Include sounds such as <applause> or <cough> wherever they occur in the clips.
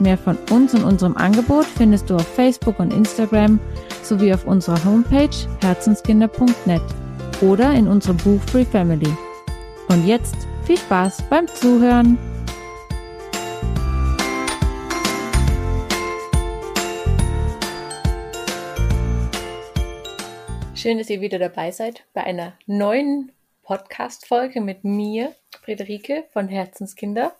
Mehr von uns und unserem Angebot findest du auf Facebook und Instagram sowie auf unserer Homepage herzenskinder.net oder in unserem Buch Free Family. Und jetzt viel Spaß beim Zuhören! Schön, dass ihr wieder dabei seid bei einer neuen Podcast-Folge mit mir, Friederike von Herzenskinder.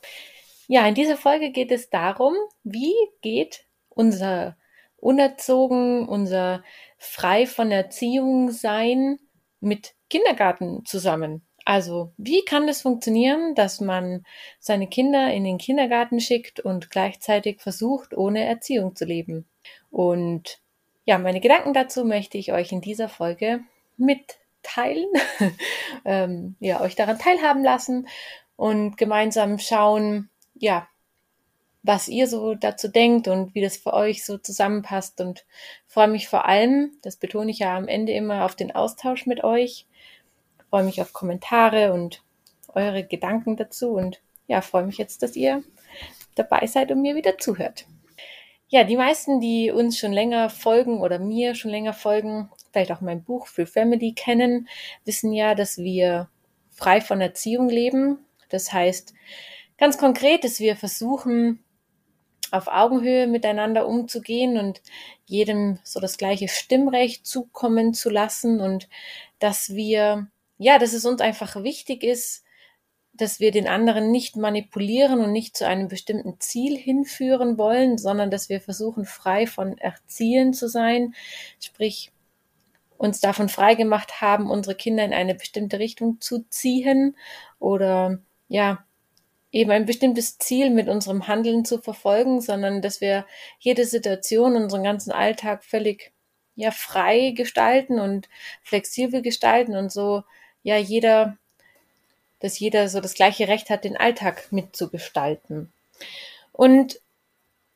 Ja, in dieser Folge geht es darum, wie geht unser unerzogen, unser frei von Erziehung sein mit Kindergarten zusammen. Also, wie kann das funktionieren, dass man seine Kinder in den Kindergarten schickt und gleichzeitig versucht, ohne Erziehung zu leben? Und ja, meine Gedanken dazu möchte ich euch in dieser Folge mitteilen, <laughs> ähm, ja, euch daran teilhaben lassen und gemeinsam schauen, ja, was ihr so dazu denkt und wie das für euch so zusammenpasst und freue mich vor allem, das betone ich ja am Ende immer, auf den Austausch mit euch, freue mich auf Kommentare und eure Gedanken dazu und ja, freue mich jetzt, dass ihr dabei seid und mir wieder zuhört. Ja, die meisten, die uns schon länger folgen oder mir schon länger folgen, vielleicht auch mein Buch für Family kennen, wissen ja, dass wir frei von Erziehung leben. Das heißt, ganz konkret, dass wir versuchen, auf Augenhöhe miteinander umzugehen und jedem so das gleiche Stimmrecht zukommen zu lassen und dass wir, ja, dass es uns einfach wichtig ist, dass wir den anderen nicht manipulieren und nicht zu einem bestimmten Ziel hinführen wollen, sondern dass wir versuchen, frei von Erziehen zu sein, sprich uns davon frei gemacht haben, unsere Kinder in eine bestimmte Richtung zu ziehen oder ja, eben ein bestimmtes Ziel mit unserem Handeln zu verfolgen, sondern dass wir jede Situation, unseren ganzen Alltag völlig ja frei gestalten und flexibel gestalten und so ja jeder dass jeder so das gleiche Recht hat, den Alltag mitzugestalten. Und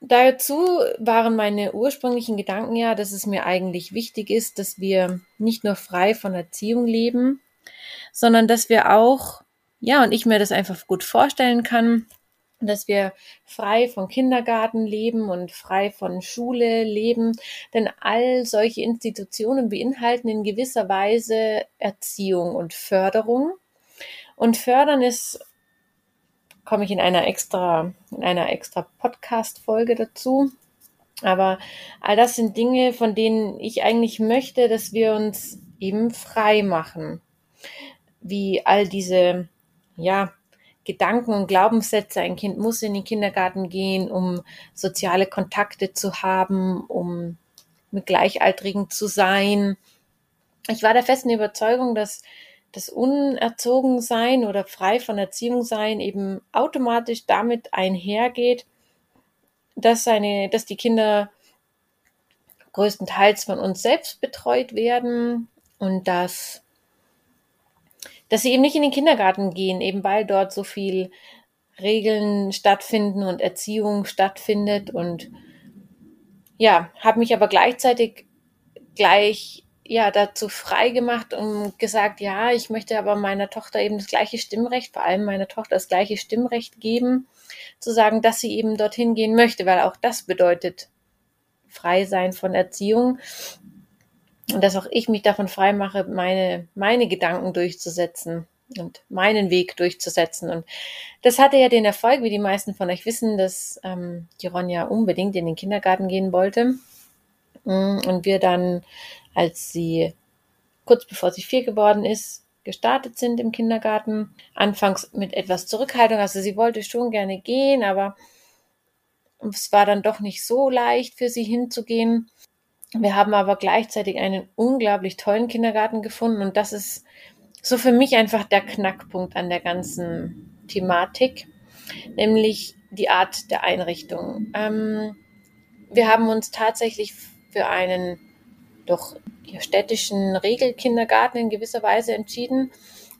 dazu waren meine ursprünglichen Gedanken ja, dass es mir eigentlich wichtig ist, dass wir nicht nur frei von Erziehung leben, sondern dass wir auch, ja, und ich mir das einfach gut vorstellen kann, dass wir frei von Kindergarten leben und frei von Schule leben, denn all solche Institutionen beinhalten in gewisser Weise Erziehung und Förderung. Und fördern ist, komme ich in einer extra, in einer extra Podcast-Folge dazu. Aber all das sind Dinge, von denen ich eigentlich möchte, dass wir uns eben frei machen. Wie all diese, ja, Gedanken und Glaubenssätze. Ein Kind muss in den Kindergarten gehen, um soziale Kontakte zu haben, um mit Gleichaltrigen zu sein. Ich war der festen Überzeugung, dass das Unerzogensein oder frei von Erziehung sein eben automatisch damit einhergeht, dass seine, dass die Kinder größtenteils von uns selbst betreut werden und dass, dass sie eben nicht in den Kindergarten gehen, eben weil dort so viel Regeln stattfinden und Erziehung stattfindet. Und ja, habe mich aber gleichzeitig gleich ja dazu frei gemacht und gesagt, ja, ich möchte aber meiner Tochter eben das gleiche Stimmrecht, vor allem meiner Tochter das gleiche Stimmrecht geben, zu sagen, dass sie eben dorthin gehen möchte, weil auch das bedeutet frei sein von Erziehung und dass auch ich mich davon frei mache, meine meine Gedanken durchzusetzen und meinen Weg durchzusetzen. Und das hatte ja den Erfolg, wie die meisten von euch wissen, dass ähm, die Ronja unbedingt in den Kindergarten gehen wollte. Mm, und wir dann als sie kurz bevor sie vier geworden ist, gestartet sind im Kindergarten. Anfangs mit etwas Zurückhaltung. Also sie wollte schon gerne gehen, aber es war dann doch nicht so leicht für sie hinzugehen. Wir haben aber gleichzeitig einen unglaublich tollen Kindergarten gefunden und das ist so für mich einfach der Knackpunkt an der ganzen Thematik, nämlich die Art der Einrichtung. Ähm, wir haben uns tatsächlich für einen doch städtischen Regelkindergarten in gewisser Weise entschieden,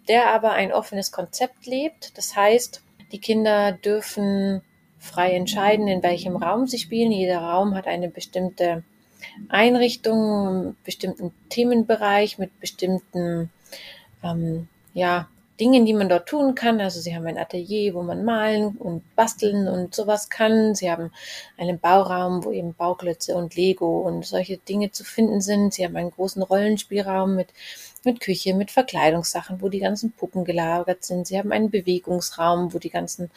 der aber ein offenes Konzept lebt. Das heißt, die Kinder dürfen frei entscheiden, in welchem Raum sie spielen. Jeder Raum hat eine bestimmte Einrichtung, einen bestimmten Themenbereich mit bestimmten ähm, ja, Dingen, die man dort tun kann. Also sie haben ein Atelier, wo man malen und basteln und sowas kann. Sie haben einen Bauraum, wo eben Bauklötze und Lego und solche Dinge zu finden sind. Sie haben einen großen Rollenspielraum mit, mit Küche, mit Verkleidungssachen, wo die ganzen Puppen gelagert sind. Sie haben einen Bewegungsraum, wo die ganzen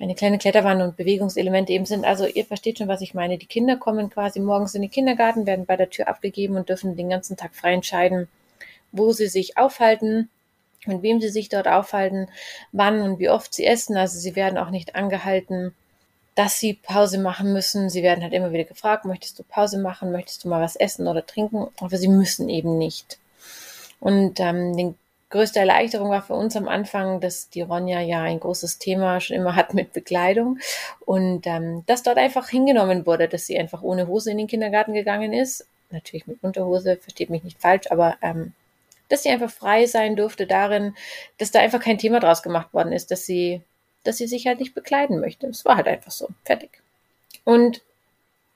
eine kleine Kletterwand und Bewegungselemente eben sind. Also ihr versteht schon, was ich meine. Die Kinder kommen quasi morgens in den Kindergarten, werden bei der Tür abgegeben und dürfen den ganzen Tag frei entscheiden, wo sie sich aufhalten, mit wem sie sich dort aufhalten, wann und wie oft sie essen. Also sie werden auch nicht angehalten, dass sie Pause machen müssen. Sie werden halt immer wieder gefragt, möchtest du Pause machen, möchtest du mal was essen oder trinken, aber sie müssen eben nicht. Und ähm, die größte Erleichterung war für uns am Anfang, dass die Ronja ja ein großes Thema schon immer hat mit Bekleidung und ähm, dass dort einfach hingenommen wurde, dass sie einfach ohne Hose in den Kindergarten gegangen ist. Natürlich mit Unterhose, versteht mich nicht falsch, aber ähm, dass sie einfach frei sein durfte darin, dass da einfach kein Thema draus gemacht worden ist, dass sie, dass sie sich halt nicht bekleiden möchte. Es war halt einfach so. Fertig. Und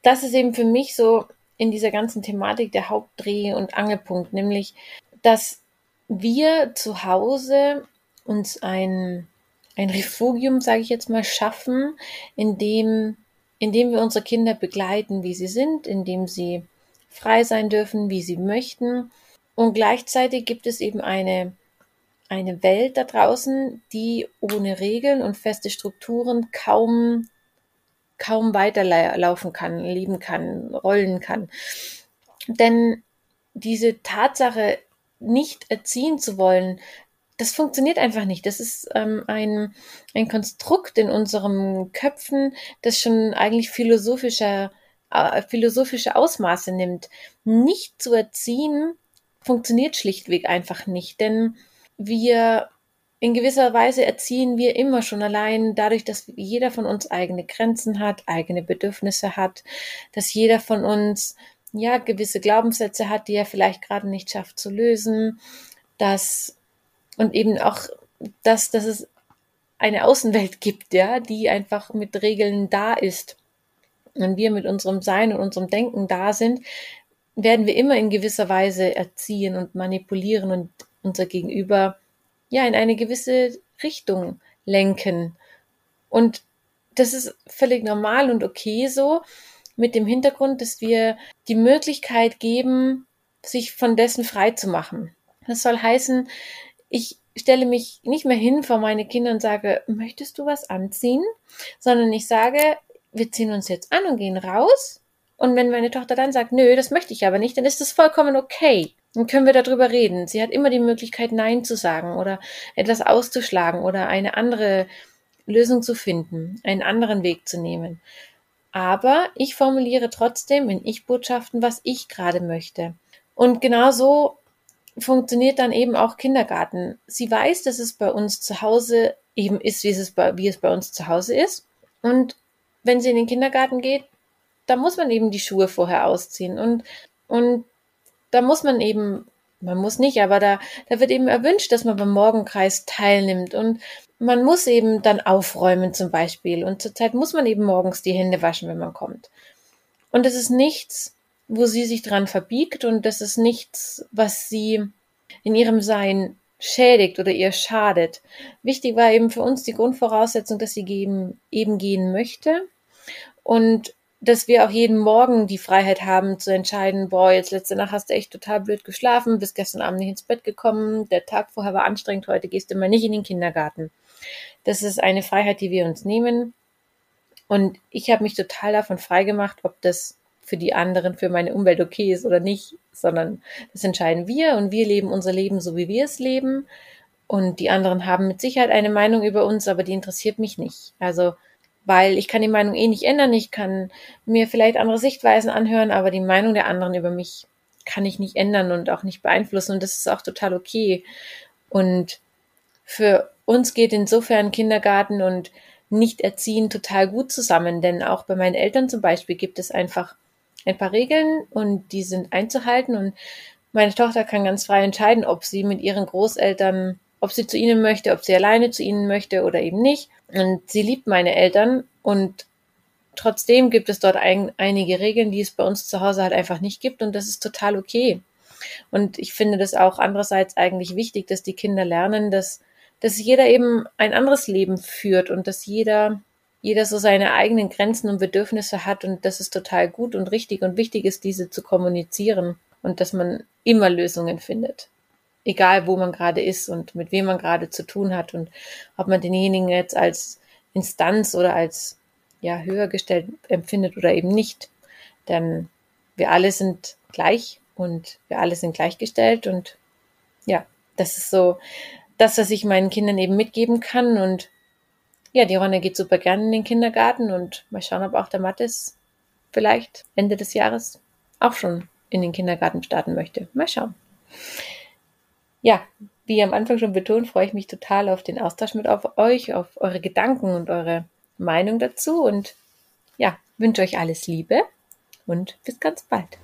das ist eben für mich so in dieser ganzen Thematik der Hauptdreh- und Angelpunkt, nämlich, dass wir zu Hause uns ein, ein Refugium, sage ich jetzt mal, schaffen, in dem, in dem wir unsere Kinder begleiten, wie sie sind, in dem sie frei sein dürfen, wie sie möchten und gleichzeitig gibt es eben eine, eine Welt da draußen, die ohne Regeln und feste Strukturen kaum, kaum weiterlaufen kann, leben kann, rollen kann. Denn diese Tatsache, nicht erziehen zu wollen, das funktioniert einfach nicht. Das ist ähm, ein, ein Konstrukt in unseren Köpfen, das schon eigentlich philosophischer, äh, philosophische Ausmaße nimmt. Nicht zu erziehen funktioniert schlichtweg einfach nicht, denn wir in gewisser Weise erziehen wir immer schon allein dadurch, dass jeder von uns eigene Grenzen hat, eigene Bedürfnisse hat, dass jeder von uns ja gewisse Glaubenssätze hat, die er vielleicht gerade nicht schafft zu lösen, dass und eben auch, dass, dass es eine Außenwelt gibt, ja, die einfach mit Regeln da ist. Und wir mit unserem Sein und unserem Denken da sind, werden wir immer in gewisser Weise erziehen und manipulieren und unser Gegenüber ja in eine gewisse Richtung lenken. Und das ist völlig normal und okay so, mit dem Hintergrund, dass wir die Möglichkeit geben, sich von dessen frei zu machen. Das soll heißen, ich stelle mich nicht mehr hin vor meine Kinder und sage, möchtest du was anziehen? Sondern ich sage, wir ziehen uns jetzt an und gehen raus und wenn meine Tochter dann sagt, nö, das möchte ich aber nicht, dann ist das vollkommen okay. Dann können wir darüber reden. Sie hat immer die Möglichkeit, Nein zu sagen oder etwas auszuschlagen oder eine andere Lösung zu finden, einen anderen Weg zu nehmen. Aber ich formuliere trotzdem in Ich-Botschaften, was ich gerade möchte. Und genau so funktioniert dann eben auch Kindergarten. Sie weiß, dass es bei uns zu Hause eben ist, wie es bei, wie es bei uns zu Hause ist. Und wenn sie in den Kindergarten geht, da muss man eben die Schuhe vorher ausziehen und, und da muss man eben, man muss nicht, aber da, da wird eben erwünscht, dass man beim Morgenkreis teilnimmt und man muss eben dann aufräumen zum Beispiel und zurzeit muss man eben morgens die Hände waschen, wenn man kommt. Und das ist nichts, wo sie sich dran verbiegt und das ist nichts, was sie in ihrem Sein schädigt oder ihr schadet. Wichtig war eben für uns die Grundvoraussetzung, dass sie eben, eben gehen möchte und dass wir auch jeden Morgen die Freiheit haben zu entscheiden, boah, jetzt letzte Nacht hast du echt total blöd geschlafen, bist gestern Abend nicht ins Bett gekommen, der Tag vorher war anstrengend, heute gehst du mal nicht in den Kindergarten. Das ist eine Freiheit, die wir uns nehmen. Und ich habe mich total davon freigemacht, ob das für die anderen, für meine Umwelt okay ist oder nicht, sondern das entscheiden wir und wir leben unser Leben so, wie wir es leben. Und die anderen haben mit Sicherheit eine Meinung über uns, aber die interessiert mich nicht. Also weil ich kann die Meinung eh nicht ändern. Ich kann mir vielleicht andere Sichtweisen anhören, aber die Meinung der anderen über mich kann ich nicht ändern und auch nicht beeinflussen und das ist auch total okay. Und für uns geht insofern Kindergarten und nicht erziehen total gut zusammen, denn auch bei meinen Eltern zum Beispiel gibt es einfach ein paar Regeln und die sind einzuhalten und meine Tochter kann ganz frei entscheiden, ob sie mit ihren Großeltern, ob sie zu ihnen möchte, ob sie alleine zu ihnen möchte oder eben nicht. Und sie liebt meine Eltern und trotzdem gibt es dort ein, einige Regeln, die es bei uns zu Hause halt einfach nicht gibt und das ist total okay. Und ich finde das auch andererseits eigentlich wichtig, dass die Kinder lernen, dass, dass jeder eben ein anderes Leben führt und dass jeder jeder so seine eigenen Grenzen und Bedürfnisse hat und das ist total gut und richtig und wichtig ist, diese zu kommunizieren und dass man immer Lösungen findet. Egal, wo man gerade ist und mit wem man gerade zu tun hat und ob man denjenigen jetzt als Instanz oder als ja, höher gestellt empfindet oder eben nicht. Denn wir alle sind gleich und wir alle sind gleichgestellt und ja, das ist so das, was ich meinen Kindern eben mitgeben kann und ja, die Ronne geht super gerne in den Kindergarten und mal schauen, ob auch der Mattes vielleicht Ende des Jahres auch schon in den Kindergarten starten möchte. Mal schauen. Ja, wie am Anfang schon betont, freue ich mich total auf den Austausch mit auf euch, auf eure Gedanken und eure Meinung dazu und ja, wünsche euch alles Liebe und bis ganz bald.